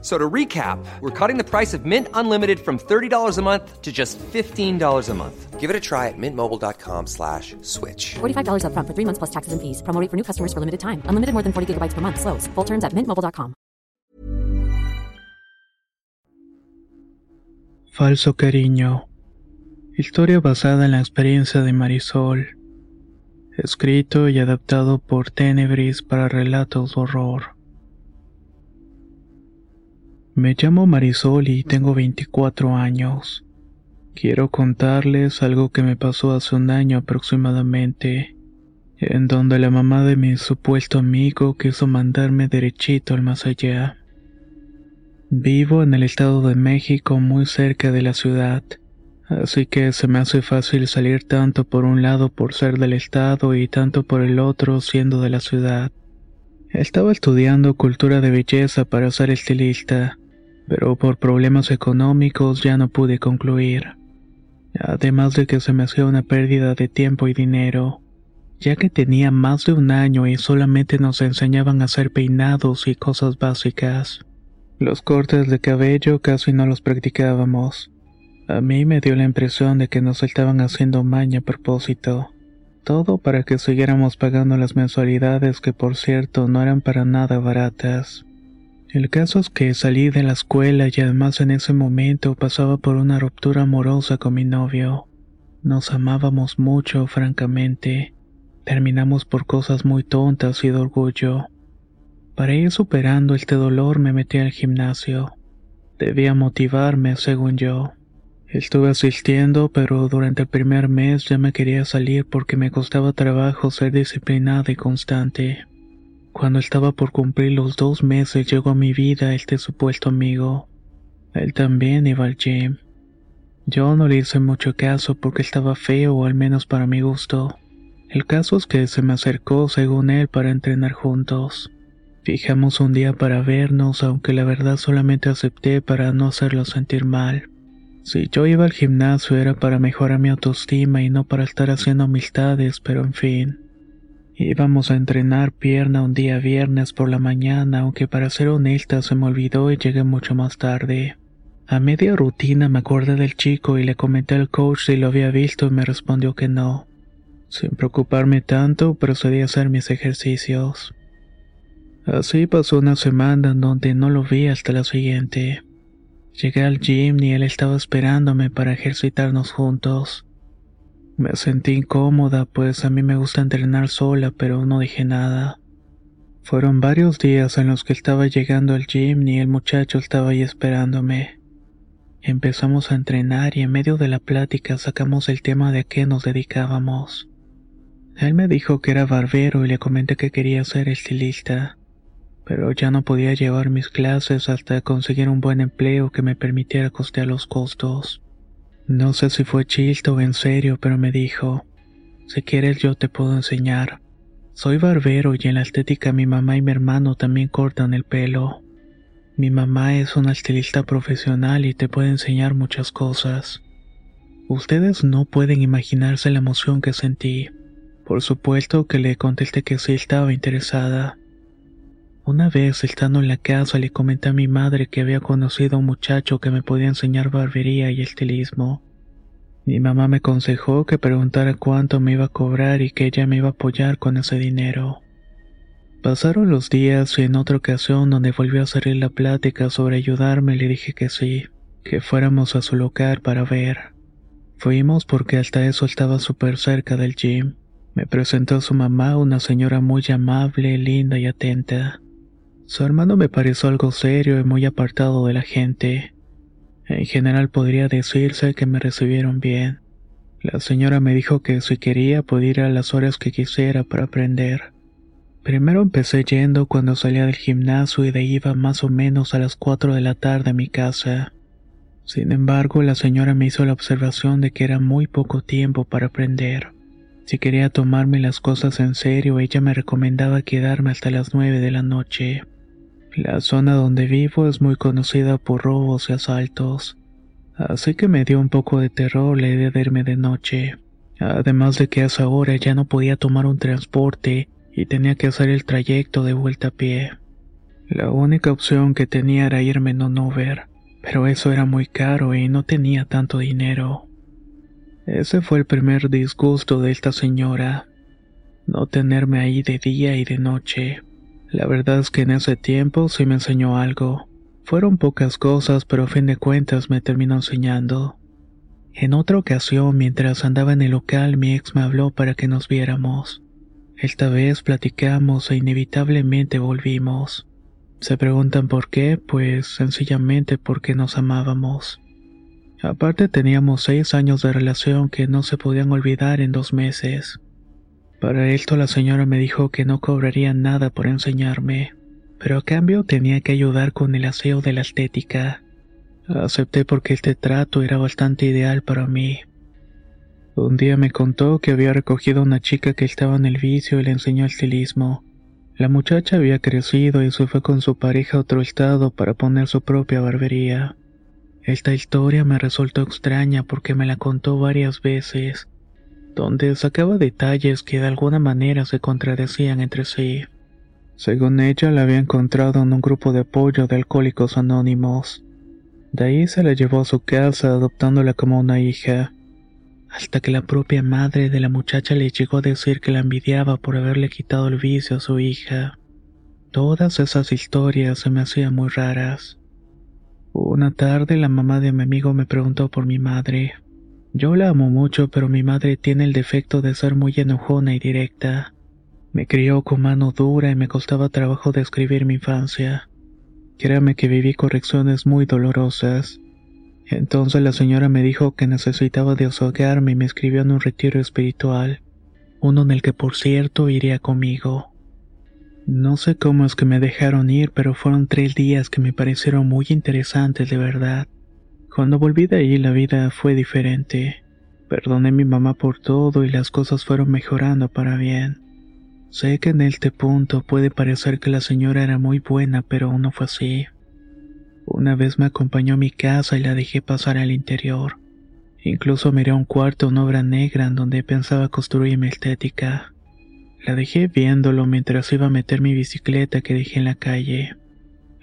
So to recap, we're cutting the price of Mint Unlimited from $30 a month to just $15 a month. Give it a try at mintmobile.com slash switch. $45 upfront for three months plus taxes and fees. Promo rate for new customers for limited time. Unlimited more than 40 gigabytes per month. Slows. Full terms at mintmobile.com. Falso cariño. Historia basada en la experiencia de Marisol. Escrito y adaptado por Tenebris para relatos de horror. Me llamo Marisol y tengo 24 años. Quiero contarles algo que me pasó hace un año aproximadamente, en donde la mamá de mi supuesto amigo quiso mandarme derechito al más allá. Vivo en el Estado de México muy cerca de la ciudad, así que se me hace fácil salir tanto por un lado por ser del Estado y tanto por el otro siendo de la ciudad. Estaba estudiando cultura de belleza para ser estilista pero por problemas económicos ya no pude concluir. Además de que se me hacía una pérdida de tiempo y dinero, ya que tenía más de un año y solamente nos enseñaban a hacer peinados y cosas básicas. Los cortes de cabello casi no los practicábamos. A mí me dio la impresión de que nos estaban haciendo maña a propósito. Todo para que siguiéramos pagando las mensualidades que por cierto no eran para nada baratas. El caso es que salí de la escuela y además en ese momento pasaba por una ruptura amorosa con mi novio. Nos amábamos mucho, francamente. Terminamos por cosas muy tontas y de orgullo. Para ir superando este dolor me metí al gimnasio. Debía motivarme, según yo. Estuve asistiendo, pero durante el primer mes ya me quería salir porque me costaba trabajo ser disciplinada y constante. Cuando estaba por cumplir los dos meses llegó a mi vida este supuesto amigo. Él también iba al gym. Yo no le hice mucho caso porque estaba feo, o al menos para mi gusto. El caso es que se me acercó, según él, para entrenar juntos. Fijamos un día para vernos, aunque la verdad solamente acepté para no hacerlo sentir mal. Si yo iba al gimnasio era para mejorar mi autoestima y no para estar haciendo amistades, pero en fin. Íbamos a entrenar pierna un día viernes por la mañana, aunque para ser honesta se me olvidó y llegué mucho más tarde. A media rutina me acordé del chico y le comenté al coach si lo había visto y me respondió que no. Sin preocuparme tanto, procedí a hacer mis ejercicios. Así pasó una semana en donde no lo vi hasta la siguiente. Llegué al gym y él estaba esperándome para ejercitarnos juntos. Me sentí incómoda, pues a mí me gusta entrenar sola, pero no dije nada. Fueron varios días en los que estaba llegando al gym y el muchacho estaba ahí esperándome. Empezamos a entrenar y en medio de la plática sacamos el tema de a qué nos dedicábamos. Él me dijo que era barbero y le comenté que quería ser estilista, pero ya no podía llevar mis clases hasta conseguir un buen empleo que me permitiera costear los costos. No sé si fue chiste o en serio, pero me dijo, si quieres yo te puedo enseñar. Soy barbero y en la estética mi mamá y mi hermano también cortan el pelo. Mi mamá es una estilista profesional y te puede enseñar muchas cosas. Ustedes no pueden imaginarse la emoción que sentí. Por supuesto que le contesté que sí estaba interesada. Una vez estando en la casa le comenté a mi madre que había conocido a un muchacho que me podía enseñar barbería y estilismo. Mi mamá me aconsejó que preguntara cuánto me iba a cobrar y que ella me iba a apoyar con ese dinero. Pasaron los días y en otra ocasión donde volvió a salir la plática sobre ayudarme le dije que sí, que fuéramos a su local para ver. Fuimos porque hasta eso estaba súper cerca del gym. Me presentó a su mamá, una señora muy amable, linda y atenta. Su hermano me pareció algo serio y muy apartado de la gente. En general podría decirse que me recibieron bien. La señora me dijo que si quería podía ir a las horas que quisiera para aprender. Primero empecé yendo cuando salía del gimnasio y de ahí iba más o menos a las 4 de la tarde a mi casa. Sin embargo, la señora me hizo la observación de que era muy poco tiempo para aprender. Si quería tomarme las cosas en serio, ella me recomendaba quedarme hasta las 9 de la noche. La zona donde vivo es muy conocida por robos y asaltos, así que me dio un poco de terror la idea de irme de noche. Además de que a esa hora ya no podía tomar un transporte y tenía que hacer el trayecto de vuelta a pie. La única opción que tenía era irme en un Uber, pero eso era muy caro y no tenía tanto dinero. Ese fue el primer disgusto de esta señora, no tenerme ahí de día y de noche. La verdad es que en ese tiempo sí me enseñó algo. Fueron pocas cosas, pero a fin de cuentas me terminó enseñando. En otra ocasión, mientras andaba en el local, mi ex me habló para que nos viéramos. Esta vez platicamos e inevitablemente volvimos. Se preguntan por qué, pues sencillamente porque nos amábamos. Aparte teníamos seis años de relación que no se podían olvidar en dos meses. Para esto la señora me dijo que no cobraría nada por enseñarme, pero a cambio tenía que ayudar con el aseo de la estética. Acepté porque este trato era bastante ideal para mí. Un día me contó que había recogido a una chica que estaba en el vicio y le enseñó el estilismo. La muchacha había crecido y se fue con su pareja a otro estado para poner su propia barbería. Esta historia me resultó extraña porque me la contó varias veces donde sacaba detalles que de alguna manera se contradecían entre sí. Según ella, la había encontrado en un grupo de apoyo de alcohólicos anónimos. De ahí se la llevó a su casa adoptándola como una hija, hasta que la propia madre de la muchacha le llegó a decir que la envidiaba por haberle quitado el vicio a su hija. Todas esas historias se me hacían muy raras. Una tarde la mamá de mi amigo me preguntó por mi madre. Yo la amo mucho, pero mi madre tiene el defecto de ser muy enojona y directa. Me crió con mano dura y me costaba trabajo describir mi infancia. Créame que viví correcciones muy dolorosas. Entonces la señora me dijo que necesitaba desahogarme y me escribió en un retiro espiritual, uno en el que por cierto iría conmigo. No sé cómo es que me dejaron ir, pero fueron tres días que me parecieron muy interesantes de verdad. Cuando volví de ahí la vida fue diferente. Perdoné a mi mamá por todo y las cosas fueron mejorando para bien. Sé que en este punto puede parecer que la señora era muy buena, pero no fue así. Una vez me acompañó a mi casa y la dejé pasar al interior. Incluso miré un cuarto en obra negra en donde pensaba construir mi estética. La dejé viéndolo mientras iba a meter mi bicicleta que dejé en la calle.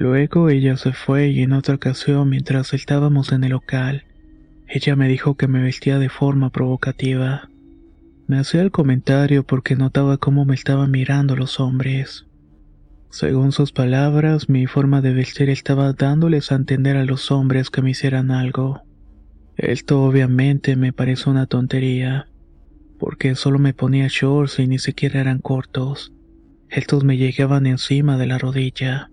Luego ella se fue y en otra ocasión mientras estábamos en el local, ella me dijo que me vestía de forma provocativa. Me hacía el comentario porque notaba cómo me estaban mirando los hombres. Según sus palabras, mi forma de vestir estaba dándoles a entender a los hombres que me hicieran algo. Esto obviamente me parece una tontería, porque solo me ponía shorts y ni siquiera eran cortos. Estos me llegaban encima de la rodilla.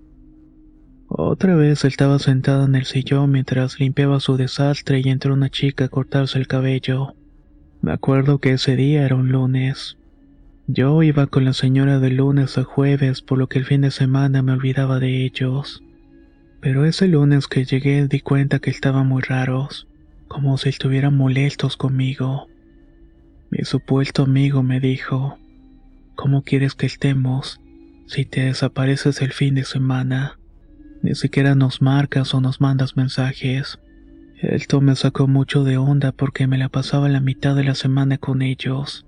Otra vez estaba sentada en el sillón mientras limpiaba su desastre y entró una chica a cortarse el cabello. Me acuerdo que ese día era un lunes. Yo iba con la señora de lunes a jueves, por lo que el fin de semana me olvidaba de ellos. Pero ese lunes que llegué di cuenta que estaban muy raros, como si estuvieran molestos conmigo. Mi supuesto amigo me dijo, ¿Cómo quieres que estemos si te desapareces el fin de semana? Ni siquiera nos marcas o nos mandas mensajes. Esto me sacó mucho de onda porque me la pasaba la mitad de la semana con ellos.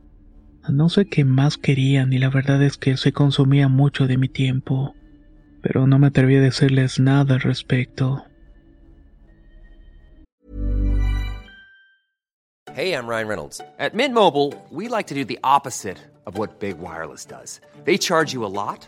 No sé qué más querían y la verdad es que se consumía mucho de mi tiempo, pero no me atreví a decirles nada al respecto. Hey, I'm Ryan Reynolds. At Mint Mobile, we like to do the opposite of what Big Wireless does. They charge you a lot,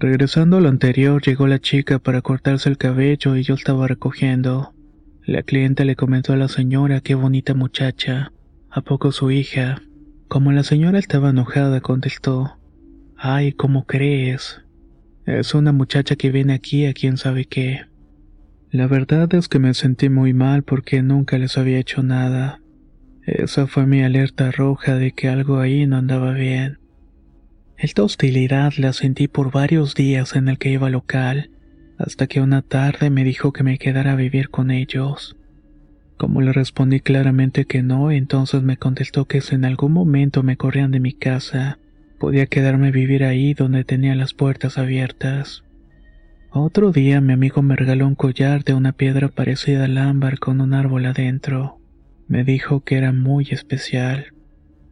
Regresando a lo anterior, llegó la chica para cortarse el cabello y yo estaba recogiendo. La cliente le comentó a la señora qué bonita muchacha. ¿A poco su hija? Como la señora estaba enojada, contestó. Ay, ¿cómo crees? Es una muchacha que viene aquí a quién sabe qué. La verdad es que me sentí muy mal porque nunca les había hecho nada. Esa fue mi alerta roja de que algo ahí no andaba bien. Esta hostilidad la sentí por varios días en el que iba al local, hasta que una tarde me dijo que me quedara a vivir con ellos. Como le respondí claramente que no, entonces me contestó que si en algún momento me corrían de mi casa, podía quedarme a vivir ahí donde tenía las puertas abiertas. Otro día mi amigo me regaló un collar de una piedra parecida al ámbar con un árbol adentro. Me dijo que era muy especial.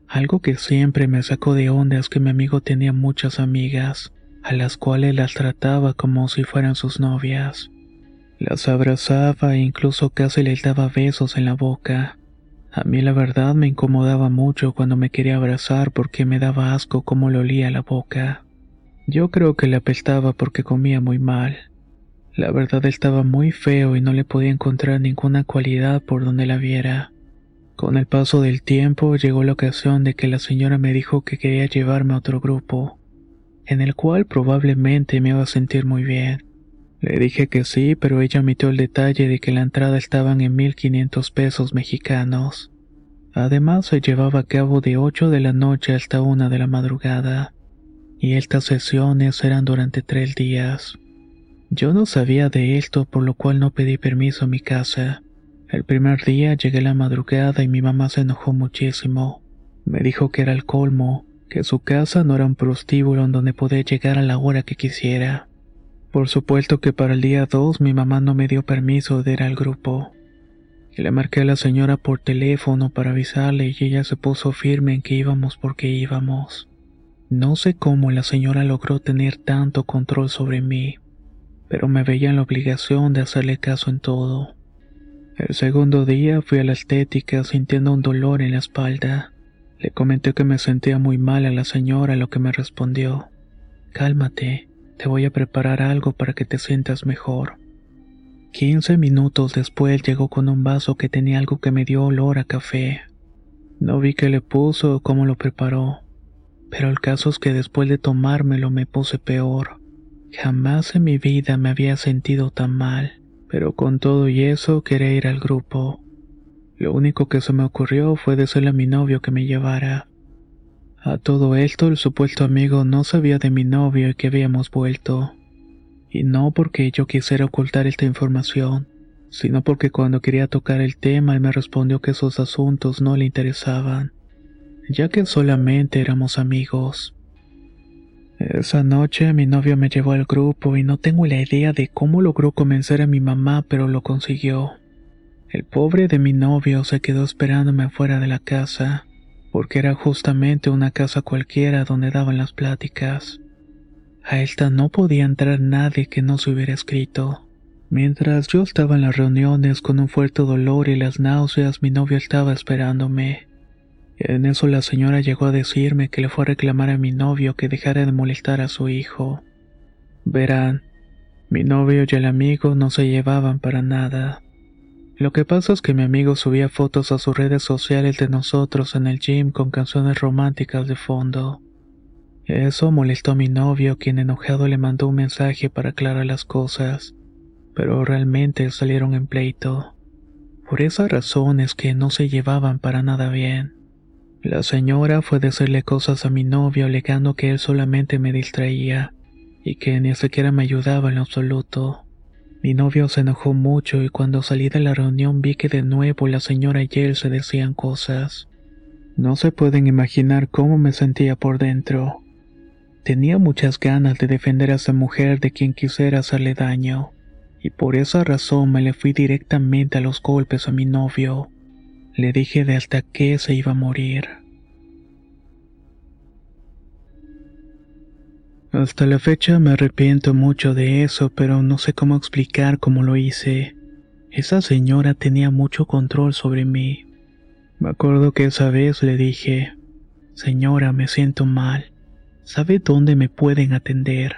Algo que siempre me sacó de onda es que mi amigo tenía muchas amigas, a las cuales las trataba como si fueran sus novias. Las abrazaba e incluso casi les daba besos en la boca. A mí la verdad me incomodaba mucho cuando me quería abrazar porque me daba asco cómo le olía la boca. Yo creo que le apestaba porque comía muy mal. La verdad estaba muy feo y no le podía encontrar ninguna cualidad por donde la viera. Con el paso del tiempo llegó la ocasión de que la señora me dijo que quería llevarme a otro grupo, en el cual probablemente me iba a sentir muy bien. Le dije que sí, pero ella omitió el detalle de que la entrada estaban en 1500 pesos mexicanos. Además se llevaba a cabo de 8 de la noche hasta una de la madrugada, y estas sesiones eran durante tres días. Yo no sabía de esto, por lo cual no pedí permiso a mi casa. El primer día llegué la madrugada y mi mamá se enojó muchísimo. Me dijo que era el colmo, que su casa no era un prostíbulo en donde podía llegar a la hora que quisiera. Por supuesto que para el día 2 mi mamá no me dio permiso de ir al grupo. Le marqué a la señora por teléfono para avisarle y ella se puso firme en que íbamos porque íbamos. No sé cómo la señora logró tener tanto control sobre mí, pero me veía en la obligación de hacerle caso en todo. El segundo día fui a la estética sintiendo un dolor en la espalda. Le comenté que me sentía muy mal a la señora, lo que me respondió, Cálmate, te voy a preparar algo para que te sientas mejor. Quince minutos después llegó con un vaso que tenía algo que me dio olor a café. No vi qué le puso o cómo lo preparó, pero el caso es que después de tomármelo me puse peor. Jamás en mi vida me había sentido tan mal pero con todo y eso quería ir al grupo. Lo único que se me ocurrió fue decirle a mi novio que me llevara. A todo esto el supuesto amigo no sabía de mi novio y que habíamos vuelto. Y no porque yo quisiera ocultar esta información, sino porque cuando quería tocar el tema él me respondió que esos asuntos no le interesaban, ya que solamente éramos amigos. Esa noche mi novio me llevó al grupo y no tengo la idea de cómo logró convencer a mi mamá, pero lo consiguió. El pobre de mi novio se quedó esperándome afuera de la casa, porque era justamente una casa cualquiera donde daban las pláticas. A esta no podía entrar nadie que no se hubiera escrito. Mientras yo estaba en las reuniones con un fuerte dolor y las náuseas, mi novio estaba esperándome. En eso la señora llegó a decirme que le fue a reclamar a mi novio que dejara de molestar a su hijo. Verán, mi novio y el amigo no se llevaban para nada. Lo que pasa es que mi amigo subía fotos a sus redes sociales de nosotros en el gym con canciones románticas de fondo. Eso molestó a mi novio, quien enojado le mandó un mensaje para aclarar las cosas, pero realmente salieron en pleito. Por esa razón es que no se llevaban para nada bien. La señora fue decirle cosas a mi novio alegando que él solamente me distraía y que ni siquiera me ayudaba en absoluto. Mi novio se enojó mucho y cuando salí de la reunión vi que de nuevo la señora y él se decían cosas. No se pueden imaginar cómo me sentía por dentro. Tenía muchas ganas de defender a esa mujer de quien quisiera hacerle daño, y por esa razón me le fui directamente a los golpes a mi novio. Le dije de hasta qué se iba a morir. Hasta la fecha me arrepiento mucho de eso, pero no sé cómo explicar cómo lo hice. Esa señora tenía mucho control sobre mí. Me acuerdo que esa vez le dije, Señora, me siento mal. ¿Sabe dónde me pueden atender?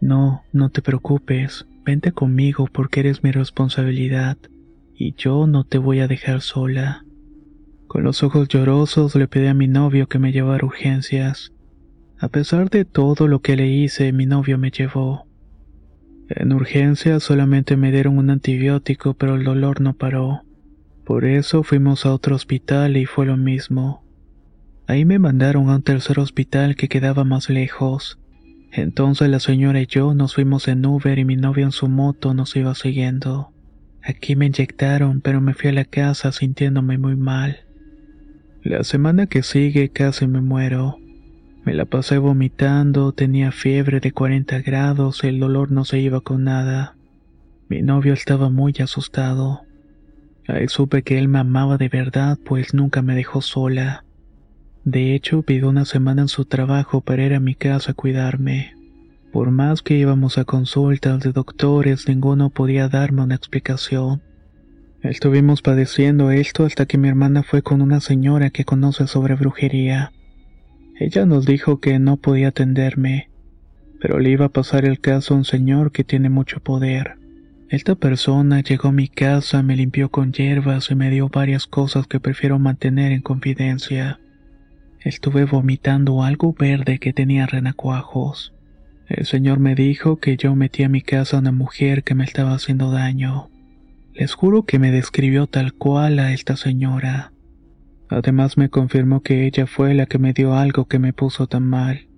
No, no te preocupes, vente conmigo porque eres mi responsabilidad, y yo no te voy a dejar sola. Con los ojos llorosos le pedí a mi novio que me llevara urgencias. A pesar de todo lo que le hice, mi novio me llevó. En urgencia solamente me dieron un antibiótico, pero el dolor no paró. Por eso fuimos a otro hospital y fue lo mismo. Ahí me mandaron a un tercer hospital que quedaba más lejos. Entonces la señora y yo nos fuimos en Uber y mi novio en su moto nos iba siguiendo. Aquí me inyectaron, pero me fui a la casa sintiéndome muy mal. La semana que sigue casi me muero. Me la pasé vomitando, tenía fiebre de 40 grados, el dolor no se iba con nada. Mi novio estaba muy asustado. Ahí supe que él me amaba de verdad, pues nunca me dejó sola. De hecho, pidió una semana en su trabajo para ir a mi casa a cuidarme. Por más que íbamos a consultas de doctores, ninguno podía darme una explicación. Estuvimos padeciendo esto hasta que mi hermana fue con una señora que conoce sobre brujería. Ella nos dijo que no podía atenderme, pero le iba a pasar el caso a un señor que tiene mucho poder. Esta persona llegó a mi casa, me limpió con hierbas y me dio varias cosas que prefiero mantener en confidencia. Estuve vomitando algo verde que tenía renacuajos. El señor me dijo que yo metí a mi casa a una mujer que me estaba haciendo daño. Les juro que me describió tal cual a esta señora. Además me confirmó que ella fue la que me dio algo que me puso tan mal.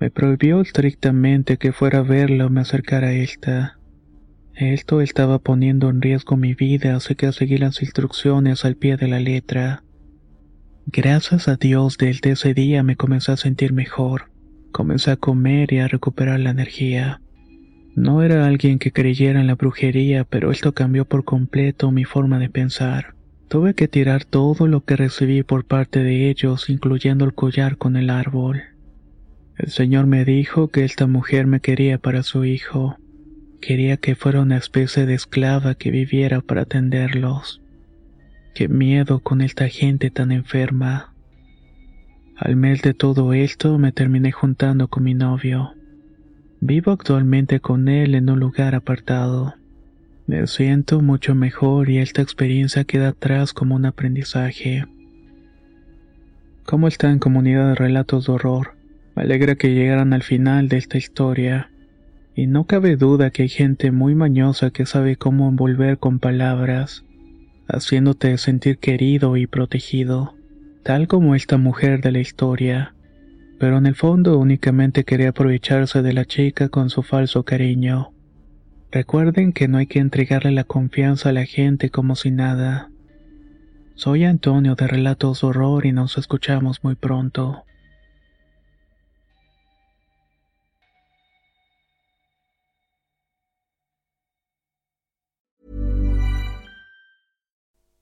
Me prohibió estrictamente que fuera a verla o me acercara a esta. Esto estaba poniendo en riesgo mi vida, así que seguí las instrucciones al pie de la letra. Gracias a Dios desde ese día me comencé a sentir mejor. Comencé a comer y a recuperar la energía. No era alguien que creyera en la brujería, pero esto cambió por completo mi forma de pensar. Tuve que tirar todo lo que recibí por parte de ellos, incluyendo el collar con el árbol. El Señor me dijo que esta mujer me quería para su hijo. Quería que fuera una especie de esclava que viviera para atenderlos. Qué miedo con esta gente tan enferma. Al mes de todo esto me terminé juntando con mi novio. Vivo actualmente con él en un lugar apartado. Me siento mucho mejor y esta experiencia queda atrás como un aprendizaje. ¿Cómo están comunidad de relatos de horror? Me alegra que llegaran al final de esta historia. Y no cabe duda que hay gente muy mañosa que sabe cómo envolver con palabras, haciéndote sentir querido y protegido, tal como esta mujer de la historia. Pero en el fondo únicamente quería aprovecharse de la chica con su falso cariño. Recuerden que no hay que entregarle la confianza a la gente como si nada. Soy Antonio de Relatos Horror y nos escuchamos muy pronto.